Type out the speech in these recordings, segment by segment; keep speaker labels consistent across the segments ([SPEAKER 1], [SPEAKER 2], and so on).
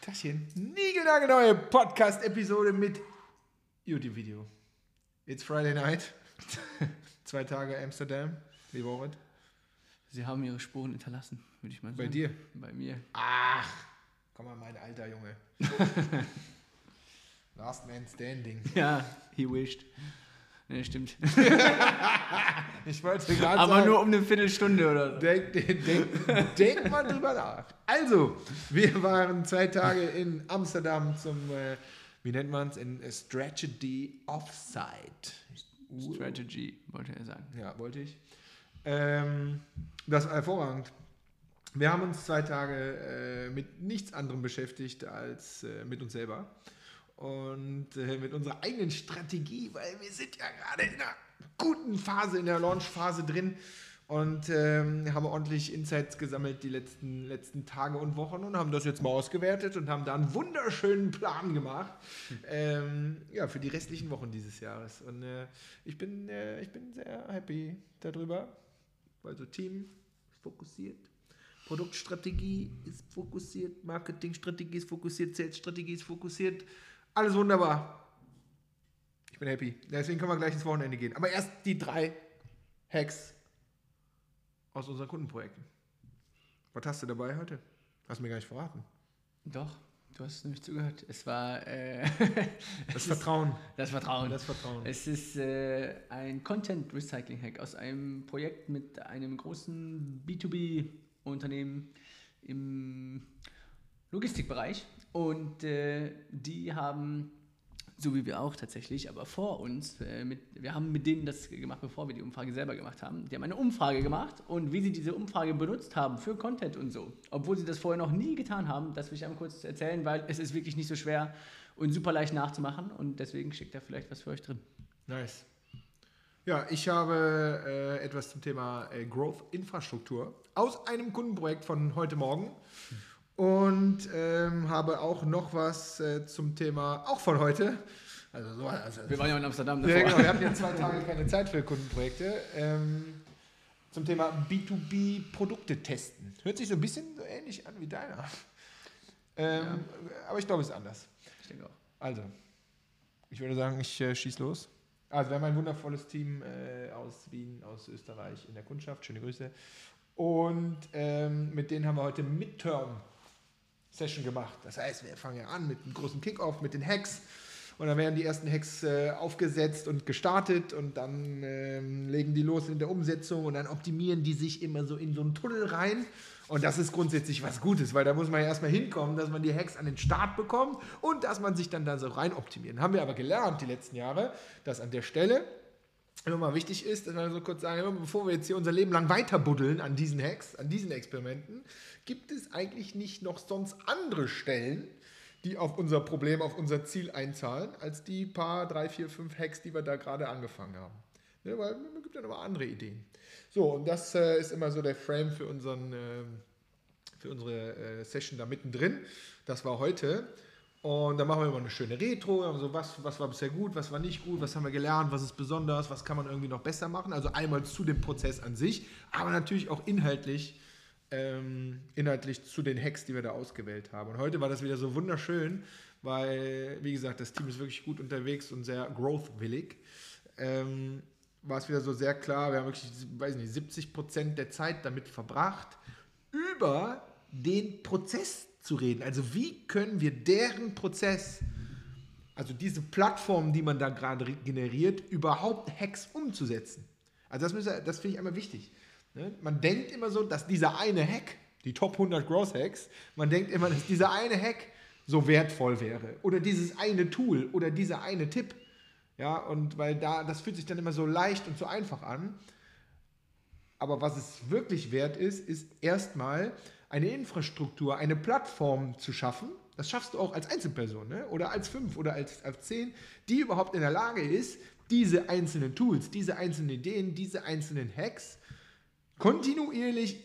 [SPEAKER 1] Tachchen, niegelnagelneue Podcast-Episode mit YouTube-Video. It's Friday night. Zwei Tage Amsterdam. Wie war es?
[SPEAKER 2] Sie haben ihre Spuren hinterlassen, würde ich mal
[SPEAKER 1] Bei
[SPEAKER 2] sagen.
[SPEAKER 1] dir?
[SPEAKER 2] Bei mir.
[SPEAKER 1] Ach, komm mal, mein alter Junge. Last Man Standing.
[SPEAKER 2] Ja, he wished. Ne, stimmt.
[SPEAKER 1] Ich wollte gerade
[SPEAKER 2] Aber
[SPEAKER 1] sagen,
[SPEAKER 2] nur um eine Viertelstunde oder so.
[SPEAKER 1] Denk, denk, denk, mal drüber nach. Also, wir waren zwei Tage in Amsterdam zum, äh, wie nennt man es, in Strategy Offsite.
[SPEAKER 2] Strategy, wollte er sagen.
[SPEAKER 1] Ja, wollte ich. Ähm, das war hervorragend. Wir haben uns zwei Tage äh, mit nichts anderem beschäftigt als äh, mit uns selber und äh, mit unserer eigenen Strategie, weil wir sind ja gerade in einer guten Phase, in der Launch-Phase drin und ähm, haben ordentlich Insights gesammelt die letzten, letzten Tage und Wochen und haben das jetzt mal ausgewertet und haben da einen wunderschönen Plan gemacht ähm, ja, für die restlichen Wochen dieses Jahres. Und äh, ich, bin, äh, ich bin sehr happy darüber, weil so Team ist fokussiert. Produktstrategie ist fokussiert, Marketingstrategie ist fokussiert, Sales-Strategie ist fokussiert. Alles wunderbar. Ich bin happy. Deswegen können wir gleich ins Wochenende gehen. Aber erst die drei Hacks aus unseren Kundenprojekten. Was hast du dabei heute? Hast mir gar nicht verraten.
[SPEAKER 2] Doch, du hast nämlich zugehört. Es war äh,
[SPEAKER 1] Das Vertrauen.
[SPEAKER 2] das Vertrauen.
[SPEAKER 1] Das Vertrauen.
[SPEAKER 2] Es ist äh, ein Content Recycling Hack aus einem Projekt mit einem großen B2B-Unternehmen im Logistikbereich. Und äh, die haben, so wie wir auch tatsächlich, aber vor uns, äh, mit, wir haben mit denen das gemacht, bevor wir die Umfrage selber gemacht haben. Die haben eine Umfrage gemacht und wie sie diese Umfrage benutzt haben für Content und so, obwohl sie das vorher noch nie getan haben, das will ich einmal kurz erzählen, weil es ist wirklich nicht so schwer und super leicht nachzumachen und deswegen steckt da vielleicht was für euch drin.
[SPEAKER 1] Nice. Ja, ich habe äh, etwas zum Thema äh, Growth Infrastruktur aus einem Kundenprojekt von heute Morgen und ähm, habe auch noch was äh, zum Thema, auch von heute. Also so, also,
[SPEAKER 2] Wir waren ja in Amsterdam
[SPEAKER 1] ja,
[SPEAKER 2] davor.
[SPEAKER 1] genau, wir hatten ja zwei Tage keine Zeit für Kundenprojekte. Ähm, zum Thema B2B-Produkte testen. Hört sich so ein bisschen so ähnlich an wie deiner. Ähm, Aber ich glaube, es ist anders.
[SPEAKER 2] Ich denke auch.
[SPEAKER 1] Also, ich würde sagen, ich äh, schieß los. Also, wir haben ein wundervolles Team äh, aus Wien, aus Österreich in der Kundschaft. Schöne Grüße. Und ähm, mit denen haben wir heute Midterm-Session gemacht. Das heißt, wir fangen ja an mit einem großen Kickoff, mit den Hacks. Und dann werden die ersten Hacks äh, aufgesetzt und gestartet und dann ähm, legen die los in der Umsetzung und dann optimieren die sich immer so in so einen Tunnel rein. Und das ist grundsätzlich was Gutes, weil da muss man ja erstmal hinkommen, dass man die Hacks an den Start bekommt und dass man sich dann da so rein optimieren. Haben wir aber gelernt die letzten Jahre, dass an der Stelle immer mal wichtig ist, dass wir so kurz sagen, bevor wir jetzt hier unser Leben lang weiterbuddeln an diesen Hacks, an diesen Experimenten, gibt es eigentlich nicht noch sonst andere Stellen, die auf unser Problem, auf unser Ziel einzahlen, als die paar, drei, vier, fünf Hacks, die wir da gerade angefangen haben. Ne, weil es gibt ja noch andere Ideen. So, und das äh, ist immer so der Frame für, unseren, ähm, für unsere äh, Session da mittendrin. Das war heute. Und dann machen wir immer eine schöne Retro, also was, was war bisher gut, was war nicht gut, was haben wir gelernt, was ist besonders, was kann man irgendwie noch besser machen. Also einmal zu dem Prozess an sich, aber natürlich auch inhaltlich, ähm, inhaltlich zu den Hacks, die wir da ausgewählt haben. Und heute war das wieder so wunderschön, weil, wie gesagt, das Team ist wirklich gut unterwegs und sehr growth-willig. Ähm, war es wieder so sehr klar, wir haben wirklich, weiß nicht, 70 Prozent der Zeit damit verbracht, über den Prozess zu reden. Also wie können wir deren Prozess, also diese Plattform, die man da gerade generiert, überhaupt Hacks umzusetzen. Also das, das finde ich einmal wichtig. Ne? Man denkt immer so, dass dieser eine Hack, die Top 100 Growth Hacks, man denkt immer, dass dieser eine Hack so wertvoll wäre. Oder dieses eine Tool oder dieser eine Tipp. Ja, und weil da, das fühlt sich dann immer so leicht und so einfach an. Aber was es wirklich wert ist, ist erstmal eine Infrastruktur, eine Plattform zu schaffen. Das schaffst du auch als Einzelperson ne? oder als fünf oder als, als zehn, die überhaupt in der Lage ist, diese einzelnen Tools, diese einzelnen Ideen, diese einzelnen Hacks kontinuierlich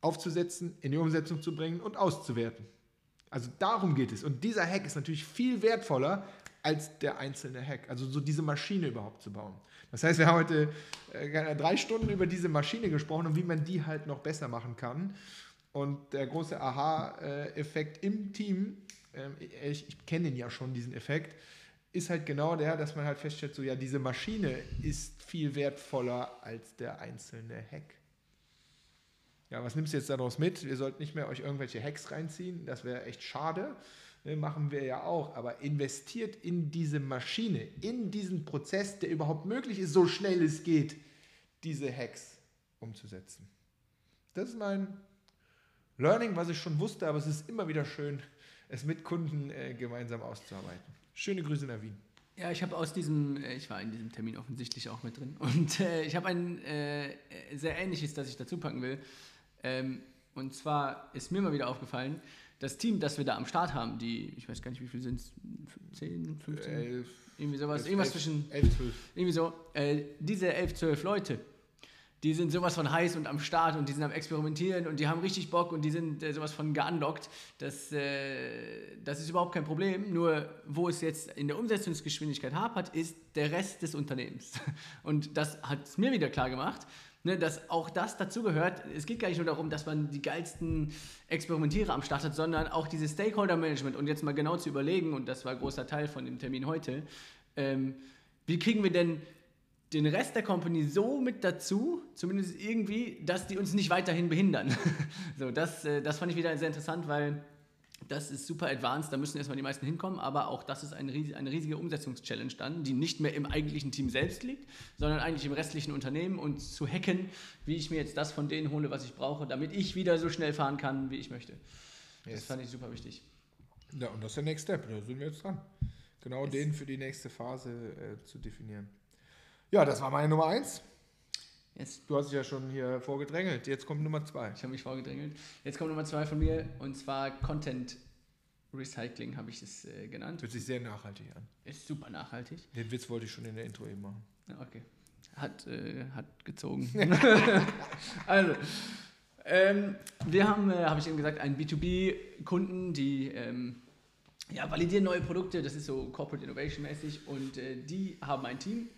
[SPEAKER 1] aufzusetzen, in die Umsetzung zu bringen und auszuwerten. Also darum geht es. Und dieser Hack ist natürlich viel wertvoller als der einzelne Hack. Also so diese Maschine überhaupt zu bauen. Das heißt, wir haben heute äh, drei Stunden über diese Maschine gesprochen und wie man die halt noch besser machen kann. Und der große Aha-Effekt im Team, ähm, ich, ich kenne den ja schon, diesen Effekt, ist halt genau der, dass man halt feststellt, so ja, diese Maschine ist viel wertvoller als der einzelne Hack. Ja, was nimmst du jetzt daraus mit? Ihr sollt nicht mehr euch irgendwelche Hacks reinziehen, das wäre echt schade. Ne, machen wir ja auch, aber investiert in diese Maschine, in diesen Prozess, der überhaupt möglich ist, so schnell es geht, diese Hacks umzusetzen. Das ist mein Learning, was ich schon wusste, aber es ist immer wieder schön, es mit Kunden äh, gemeinsam auszuarbeiten. Schöne Grüße nach Wien.
[SPEAKER 2] Ja, ich habe aus diesem, äh, ich war in diesem Termin offensichtlich auch mit drin und äh, ich habe ein äh, sehr ähnliches, das ich dazu packen will. Ähm, und zwar ist mir mal wieder aufgefallen, das Team, das wir da am Start haben, die, ich weiß gar nicht, wie viele sind es, 10, 15? 11, irgendwie sowas, elf, irgendwas elf, zwischen, 11, 12. Irgendwie so, äh, diese 11, 12 Leute, die sind sowas von heiß und am Start und die sind am Experimentieren und die haben richtig Bock und die sind äh, sowas von geandockt. Das, äh, das ist überhaupt kein Problem. Nur wo es jetzt in der Umsetzungsgeschwindigkeit hapert, ist der Rest des Unternehmens. Und das hat es mir wieder klar gemacht, ne, dass auch das dazugehört. Es geht gar nicht nur darum, dass man die geilsten Experimentierer am Start hat, sondern auch dieses Stakeholder-Management und jetzt mal genau zu überlegen, und das war ein großer Teil von dem Termin heute, ähm, wie kriegen wir denn den Rest der Company so mit dazu, zumindest irgendwie, dass die uns nicht weiterhin behindern. so, das, äh, das fand ich wieder sehr interessant, weil das ist super advanced, da müssen erstmal die meisten hinkommen, aber auch das ist eine, eine riesige Umsetzungschallenge dann, die nicht mehr im eigentlichen Team selbst liegt, sondern eigentlich im restlichen Unternehmen und zu hacken, wie ich mir jetzt das von denen hole, was ich brauche, damit ich wieder so schnell fahren kann, wie ich möchte. Yes. Das fand ich super wichtig.
[SPEAKER 1] Ja, und das ist der Next Step, da sind wir jetzt dran. Genau yes. den für die nächste Phase äh, zu definieren. Ja, das war meine Nummer eins. Yes. Du hast dich ja schon hier vorgedrängelt. Jetzt kommt Nummer zwei.
[SPEAKER 2] Ich habe mich vorgedrängelt. Jetzt kommt Nummer zwei von mir und zwar Content Recycling habe ich es äh, genannt.
[SPEAKER 1] Hört sich sehr nachhaltig an.
[SPEAKER 2] Ist super nachhaltig.
[SPEAKER 1] Den Witz wollte ich schon in der Intro eben machen.
[SPEAKER 2] Ja, okay. Hat, äh, hat gezogen. also, ähm, wir haben, äh, habe ich eben gesagt, einen B2B-Kunden, die ähm, ja, validieren neue Produkte. Das ist so Corporate Innovation mäßig und äh, die haben ein Team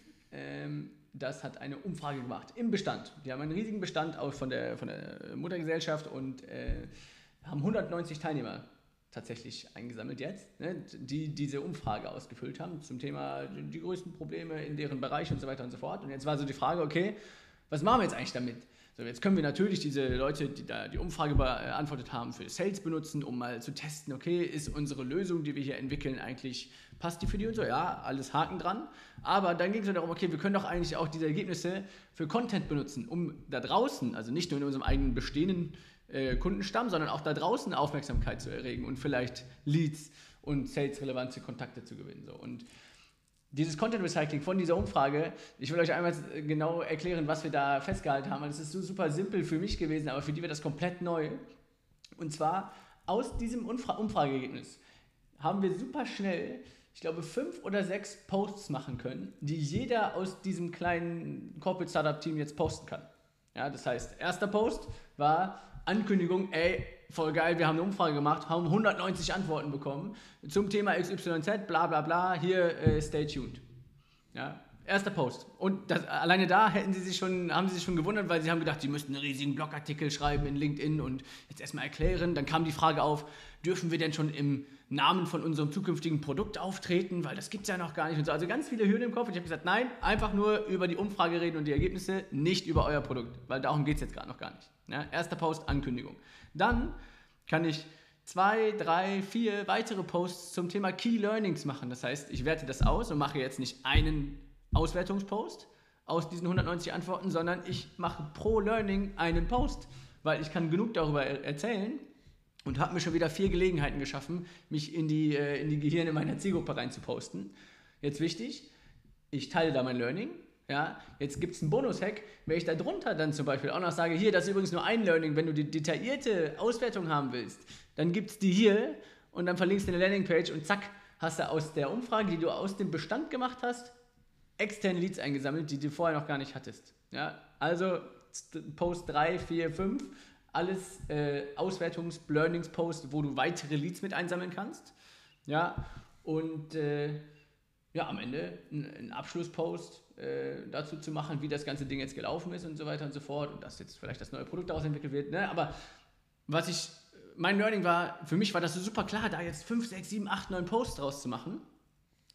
[SPEAKER 2] das hat eine Umfrage gemacht im Bestand. Die haben einen riesigen Bestand auch von der, von der Muttergesellschaft und äh, haben 190 Teilnehmer tatsächlich eingesammelt jetzt, ne, die diese Umfrage ausgefüllt haben zum Thema die, die größten Probleme in deren Bereich und so weiter und so fort. Und jetzt war so die Frage, okay, was machen wir jetzt eigentlich damit? So, jetzt können wir natürlich diese Leute, die da die Umfrage beantwortet haben, für Sales benutzen, um mal zu testen, okay, ist unsere Lösung, die wir hier entwickeln, eigentlich, passt die für die und so? Ja, alles Haken dran. Aber dann ging es darum, okay, wir können doch eigentlich auch diese Ergebnisse für Content benutzen, um da draußen, also nicht nur in unserem eigenen bestehenden äh, Kundenstamm, sondern auch da draußen Aufmerksamkeit zu erregen und vielleicht Leads und Sales-relevante Kontakte zu gewinnen. So. Und dieses Content Recycling von dieser Umfrage, ich will euch einmal genau erklären, was wir da festgehalten haben. Es ist so super simpel für mich gewesen, aber für die wird das komplett neu. Und zwar aus diesem Umfra Umfrageergebnis haben wir super schnell, ich glaube, fünf oder sechs Posts machen können, die jeder aus diesem kleinen Corporate Startup Team jetzt posten kann. Ja, das heißt, erster Post war Ankündigung, ey, voll geil, wir haben eine Umfrage gemacht, haben 190 Antworten bekommen zum Thema XYZ, bla bla bla, hier äh, stay tuned. Ja, erster Post. Und das, alleine da hätten sie sich schon, haben sie sich schon gewundert, weil sie haben gedacht, sie müssten einen riesigen Blogartikel schreiben in LinkedIn und jetzt erstmal erklären. Dann kam die Frage auf, dürfen wir denn schon im Namen von unserem zukünftigen Produkt auftreten, weil das gibt es ja noch gar nicht. Und so. Also ganz viele Hürden im Kopf. Und ich habe gesagt, nein, einfach nur über die Umfrage reden und die Ergebnisse, nicht über euer Produkt, weil darum geht es jetzt gerade noch gar nicht. Ja, erster Post, Ankündigung. Dann kann ich zwei, drei, vier weitere Posts zum Thema Key Learnings machen. Das heißt, ich werte das aus und mache jetzt nicht einen Auswertungspost aus diesen 190 Antworten, sondern ich mache pro Learning einen Post, weil ich kann genug darüber erzählen und habe mir schon wieder vier Gelegenheiten geschaffen, mich in die, äh, in die Gehirne meiner Zielgruppe reinzuposten. Jetzt wichtig, ich teile da mein Learning, ja, jetzt gibt es einen Bonus-Hack, wenn ich da drunter dann zum Beispiel auch noch sage, hier, das ist übrigens nur ein Learning, wenn du die detaillierte Auswertung haben willst, dann gibt es die hier und dann verlinkst du eine Landingpage und zack, hast du aus der Umfrage, die du aus dem Bestand gemacht hast, externe Leads eingesammelt, die du vorher noch gar nicht hattest. Ja, also Post 3, 4, 5, alles äh, Auswertungs-Learnings-Post, wo du weitere Leads mit einsammeln kannst. Ja, und äh, ja, am Ende ein, ein Abschlusspost äh, dazu zu machen, wie das ganze Ding jetzt gelaufen ist und so weiter und so fort und dass jetzt vielleicht das neue Produkt daraus entwickelt wird. Ne? Aber was ich, mein Learning war, für mich war das so super klar, da jetzt 5, 6, 7, 8, 9 Posts draus zu machen.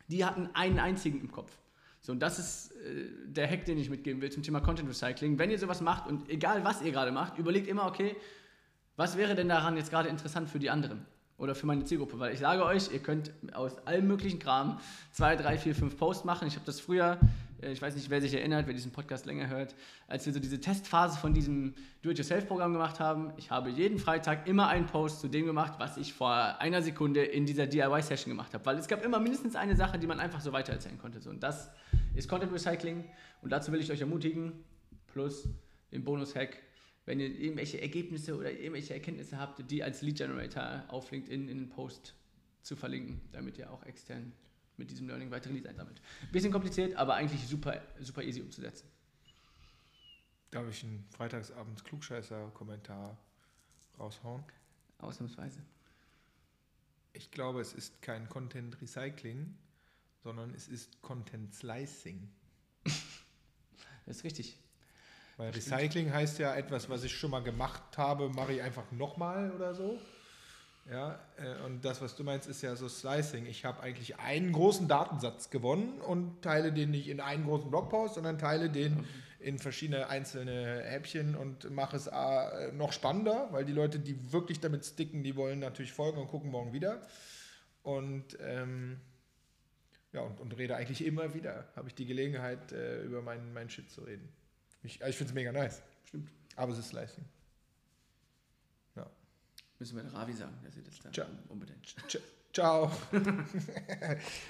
[SPEAKER 2] Die hatten einen einzigen im Kopf. So, und das ist äh, der Hack, den ich mitgeben will zum Thema Content Recycling. Wenn ihr sowas macht und egal was ihr gerade macht, überlegt immer, okay, was wäre denn daran jetzt gerade interessant für die anderen? Oder für meine Zielgruppe, weil ich sage euch, ihr könnt aus allem möglichen Kram zwei, drei, vier, fünf Posts machen. Ich habe das früher, ich weiß nicht, wer sich erinnert, wer diesen Podcast länger hört, als wir so diese Testphase von diesem Do-it-yourself-Programm gemacht haben. Ich habe jeden Freitag immer einen Post zu dem gemacht, was ich vor einer Sekunde in dieser DIY-Session gemacht habe. Weil es gab immer mindestens eine Sache, die man einfach so weitererzählen konnte. So, und das ist Content Recycling. Und dazu will ich euch ermutigen, plus den Bonus-Hack, wenn ihr irgendwelche Ergebnisse oder irgendwelche Erkenntnisse habt, die als Lead Generator auf LinkedIn in den Post zu verlinken, damit ihr auch extern mit diesem Learning weitere Leads einsammelt. Bisschen kompliziert, aber eigentlich super, super easy umzusetzen.
[SPEAKER 1] Darf ich einen Freitagsabends Klugscheißer-Kommentar raushauen?
[SPEAKER 2] Ausnahmsweise.
[SPEAKER 1] Ich glaube, es ist kein Content Recycling, sondern es ist Content Slicing.
[SPEAKER 2] das ist richtig.
[SPEAKER 1] Weil Recycling heißt ja etwas, was ich schon mal gemacht habe, mache ich einfach nochmal oder so. Ja, äh, und das, was du meinst, ist ja so Slicing. Ich habe eigentlich einen großen Datensatz gewonnen und teile den nicht in einen großen Blogpost, sondern teile den in verschiedene einzelne Häppchen und mache es äh, noch spannender, weil die Leute, die wirklich damit sticken, die wollen natürlich folgen und gucken morgen wieder. Und ähm, ja, und, und, rede eigentlich immer wieder, habe ich die Gelegenheit, äh, über meinen, meinen Shit zu reden. Ich, ich finde es mega nice.
[SPEAKER 2] Stimmt.
[SPEAKER 1] Aber es ist Slicing.
[SPEAKER 2] Müssen wir der Ravi sagen, dass ihr das da
[SPEAKER 1] Ciao.
[SPEAKER 2] unbedingt.
[SPEAKER 1] Ciao.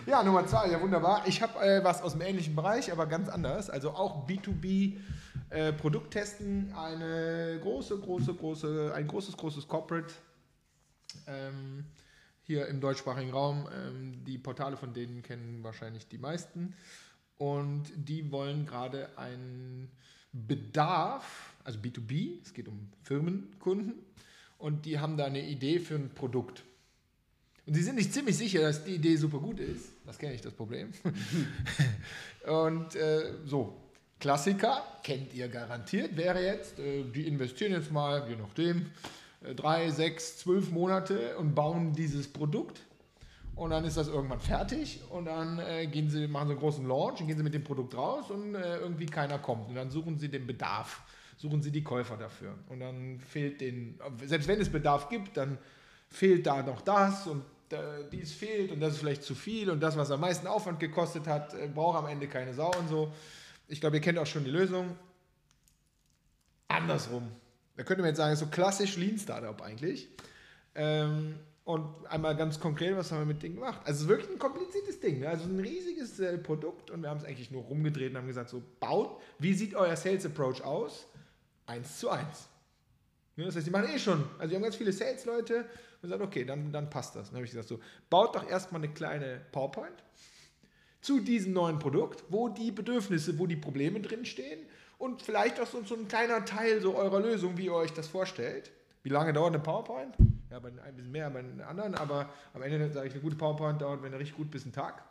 [SPEAKER 1] ja, Nummer zwei, ja wunderbar. Ich habe äh, was aus dem ähnlichen Bereich, aber ganz anders. Also auch B2B äh, Produkttesten. Eine große, große, große, ein großes, großes Corporate ähm, hier im deutschsprachigen Raum. Ähm, die Portale von denen kennen wahrscheinlich die meisten. Und die wollen gerade einen Bedarf, also B2B, es geht um Firmenkunden, und die haben da eine Idee für ein Produkt. Und sie sind nicht ziemlich sicher, dass die Idee super gut ist. Das kenne ich, das Problem. und äh, so, Klassiker, kennt ihr garantiert, wäre jetzt, äh, die investieren jetzt mal, je nachdem, äh, drei, sechs, zwölf Monate und bauen dieses Produkt und dann ist das irgendwann fertig und dann äh, gehen sie, machen sie einen großen Launch und gehen sie mit dem Produkt raus und äh, irgendwie keiner kommt. Und dann suchen sie den Bedarf, suchen sie die Käufer dafür. Und dann fehlt den, selbst wenn es Bedarf gibt, dann fehlt da noch das und äh, dies fehlt und das ist vielleicht zu viel und das, was am meisten Aufwand gekostet hat, äh, braucht am Ende keine Sau und so. Ich glaube, ihr kennt auch schon die Lösung. Andersrum. Da könnte man jetzt sagen, so klassisch Lean Startup eigentlich. Ähm, und einmal ganz konkret, was haben wir mit dem gemacht? Also es ist wirklich ein kompliziertes Ding. Ne? Also ein riesiges äh, Produkt und wir haben es eigentlich nur rumgedreht und haben gesagt, so baut, wie sieht euer Sales Approach aus? Eins zu eins. Ja, das heißt, die machen eh schon. Also wir haben ganz viele Sales-Leute und sagen, okay, dann, dann passt das. Dann habe ich gesagt, so, baut doch erstmal eine kleine PowerPoint zu diesem neuen Produkt, wo die Bedürfnisse, wo die Probleme drinstehen und vielleicht auch so, so ein kleiner Teil so eurer Lösung, wie ihr euch das vorstellt. Wie lange dauert eine PowerPoint? Ja, bei ein bisschen mehr bei den anderen, aber am Ende sage ich, eine gute PowerPoint dauert, wenn er richtig gut bis einen Tag.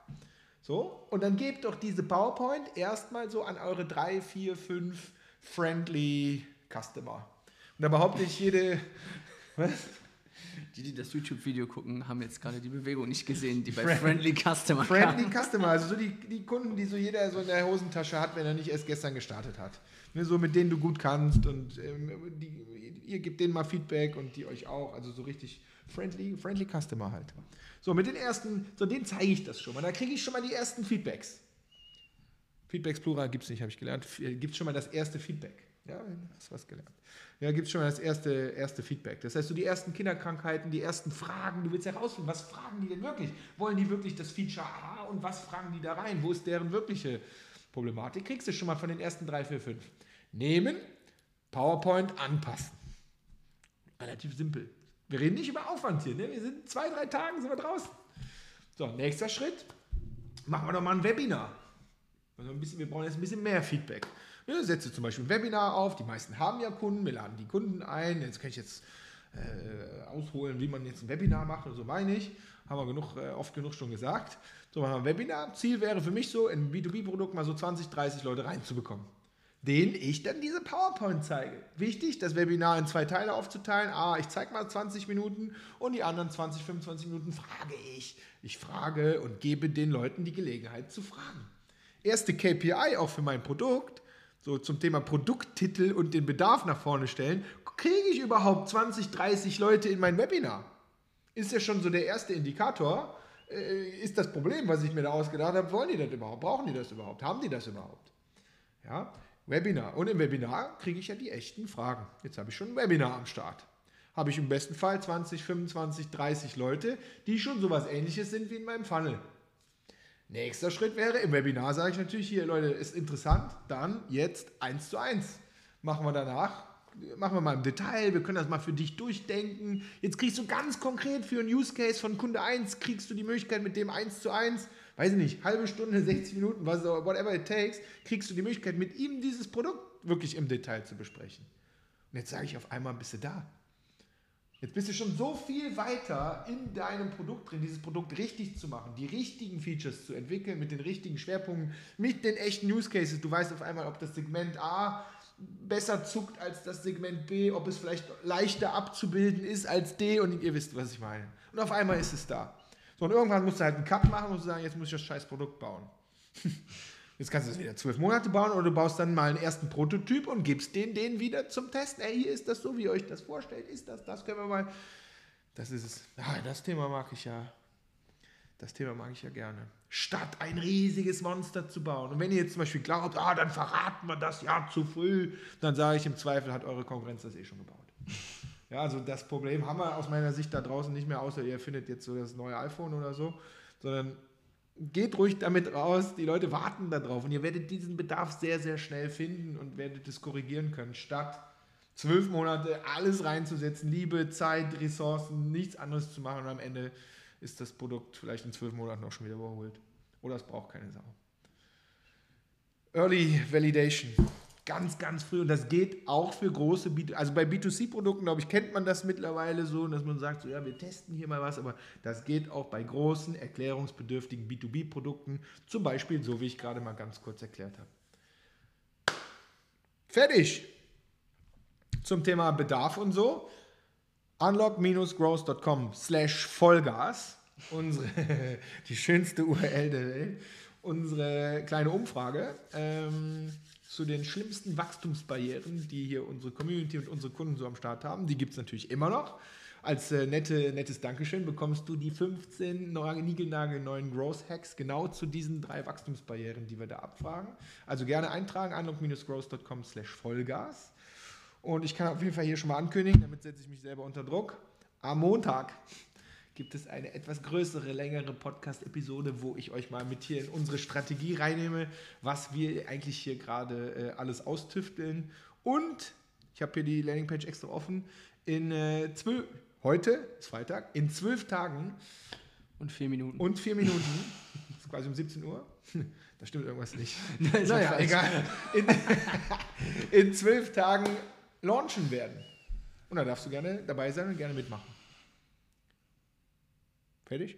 [SPEAKER 1] So, und dann gebt doch diese PowerPoint erstmal so an eure drei, vier, fünf friendly Customer. Und da behaupte ich, jede.
[SPEAKER 2] Was? Die, die das YouTube-Video gucken, haben jetzt gerade die Bewegung nicht gesehen, die bei Friend, Friendly Customer
[SPEAKER 1] Friendly kam. Customer, also so die, die Kunden, die so jeder so in der Hosentasche hat, wenn er nicht erst gestern gestartet hat. Ne, so mit denen du gut kannst und ähm, die, ihr gebt denen mal Feedback und die euch auch. Also so richtig friendly, friendly Customer halt. So, mit den ersten, so denen zeige ich das schon mal. Da kriege ich schon mal die ersten Feedbacks. Feedbacks Plural gibt es nicht, habe ich gelernt. Gibt es schon mal das erste Feedback. Ja, hast was gelernt. Ja, gibt es schon mal das erste, erste Feedback. Das heißt, so die ersten Kinderkrankheiten, die ersten Fragen, du willst herausfinden, was fragen die denn wirklich? Wollen die wirklich das Feature A und was fragen die da rein? Wo ist deren wirkliche Problematik? Kriegst du schon mal von den ersten drei, vier, fünf. Nehmen, PowerPoint anpassen. Relativ simpel. Wir reden nicht über Aufwand hier. Ne? Wir sind zwei, drei Tagen sind wir draußen. So, nächster Schritt. Machen wir doch mal ein Webinar. Also ein bisschen, wir brauchen jetzt ein bisschen mehr Feedback. Ne, setze zum Beispiel ein Webinar auf. Die meisten haben ja Kunden. Wir laden die Kunden ein. Jetzt kann ich jetzt äh, ausholen, wie man jetzt ein Webinar macht und so meine ich. Haben wir genug, äh, oft genug schon gesagt. So, machen wir ein Webinar. Ziel wäre für mich so, in ein B2B-Produkt mal so 20, 30 Leute reinzubekommen. denen ich dann diese PowerPoint zeige. Wichtig, das Webinar in zwei Teile aufzuteilen. Ah, ich zeige mal 20 Minuten und die anderen 20, 25 Minuten frage ich. Ich frage und gebe den Leuten die Gelegenheit zu fragen. Erste KPI auch für mein Produkt, so zum Thema Produkttitel und den Bedarf nach vorne stellen, kriege ich überhaupt 20, 30 Leute in mein Webinar? Ist ja schon so der erste Indikator. Äh, ist das Problem, was ich mir da ausgedacht habe, wollen die das überhaupt? Brauchen die das überhaupt? Haben die das überhaupt? Ja, Webinar. Und im Webinar kriege ich ja die echten Fragen. Jetzt habe ich schon ein Webinar am Start. Habe ich im besten Fall 20, 25, 30 Leute, die schon sowas ähnliches sind wie in meinem Funnel. Nächster Schritt wäre, im Webinar sage ich natürlich hier, Leute, ist interessant, dann jetzt eins zu eins. Machen wir danach, machen wir mal im Detail, wir können das mal für dich durchdenken. Jetzt kriegst du ganz konkret für einen Use Case von Kunde 1, kriegst du die Möglichkeit mit dem eins zu eins weiß ich nicht, halbe Stunde, 60 Minuten, whatever it takes, kriegst du die Möglichkeit, mit ihm dieses Produkt wirklich im Detail zu besprechen. Und jetzt sage ich auf einmal, bist du da. Jetzt bist du schon so viel weiter in deinem Produkt drin, dieses Produkt richtig zu machen, die richtigen Features zu entwickeln, mit den richtigen Schwerpunkten, mit den echten Use Cases. Du weißt auf einmal, ob das Segment A besser zuckt als das Segment B, ob es vielleicht leichter abzubilden ist als D und ihr wisst, was ich meine. Und auf einmal ist es da. So, und irgendwann musst du halt einen Cut machen und sagen, jetzt muss ich das scheiß Produkt bauen. Jetzt kannst du es wieder zwölf Monate bauen oder du baust dann mal einen ersten Prototyp und gibst den den wieder zum Testen. Ey, hier ist das so, wie ihr euch das vorstellt. Ist das, das können wir mal. Das ist es. Ah, das Thema mag ich ja. Das Thema mag ich ja gerne. Statt ein riesiges Monster zu bauen. Und wenn ihr jetzt zum Beispiel glaubt, ah, dann verraten wir das ja zu früh, dann sage ich im Zweifel, hat eure Konkurrenz das eh schon gebaut. Ja, also das Problem haben wir aus meiner Sicht da draußen nicht mehr, außer ihr findet jetzt so das neue iPhone oder so, sondern geht ruhig damit raus, die Leute warten darauf und ihr werdet diesen Bedarf sehr, sehr schnell finden und werdet es korrigieren können, statt zwölf Monate alles reinzusetzen, Liebe, Zeit, Ressourcen, nichts anderes zu machen und am Ende ist das Produkt vielleicht in zwölf Monaten auch schon wieder überholt. Oder es braucht keine Sau. Early Validation ganz, ganz früh. Und das geht auch für große B2C. Also bei B2C-Produkten, glaube ich, kennt man das mittlerweile so, dass man sagt, so ja, wir testen hier mal was, aber das geht auch bei großen, erklärungsbedürftigen B2B-Produkten, zum Beispiel so, wie ich gerade mal ganz kurz erklärt habe. Fertig! Zum Thema Bedarf und so. unlock-growth.com slash Vollgas, unsere, die schönste URL der Welt, unsere kleine Umfrage. Ähm, zu den schlimmsten Wachstumsbarrieren, die hier unsere Community und unsere Kunden so am Start haben. Die gibt es natürlich immer noch. Als äh, nette, nettes Dankeschön bekommst du die 15 neuen Growth Hacks genau zu diesen drei Wachstumsbarrieren, die wir da abfragen. Also gerne eintragen, unlock-growth.com slash Vollgas. Und ich kann auf jeden Fall hier schon mal ankündigen, damit setze ich mich selber unter Druck. Am Montag gibt es eine etwas größere, längere Podcast-Episode, wo ich euch mal mit hier in unsere Strategie reinnehme, was wir eigentlich hier gerade äh, alles austüfteln. Und ich habe hier die Landingpage extra offen. In äh, zwölf, heute ist Freitag, in zwölf Tagen
[SPEAKER 2] und vier Minuten.
[SPEAKER 1] Und vier Minuten, das ist quasi um 17 Uhr. Da stimmt irgendwas nicht. naja, egal. In, in zwölf Tagen launchen werden. Und da darfst du gerne dabei sein und gerne mitmachen. Fertig?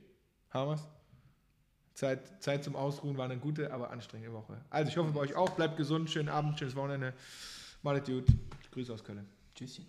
[SPEAKER 1] Haben wir's? Zeit, Zeit zum Ausruhen war eine gute, aber anstrengende Woche. Also ich hoffe bei euch auch. Bleibt gesund, schönen Abend, schönes Wochenende. Malet gut. Grüße aus Köln. Tschüsschen.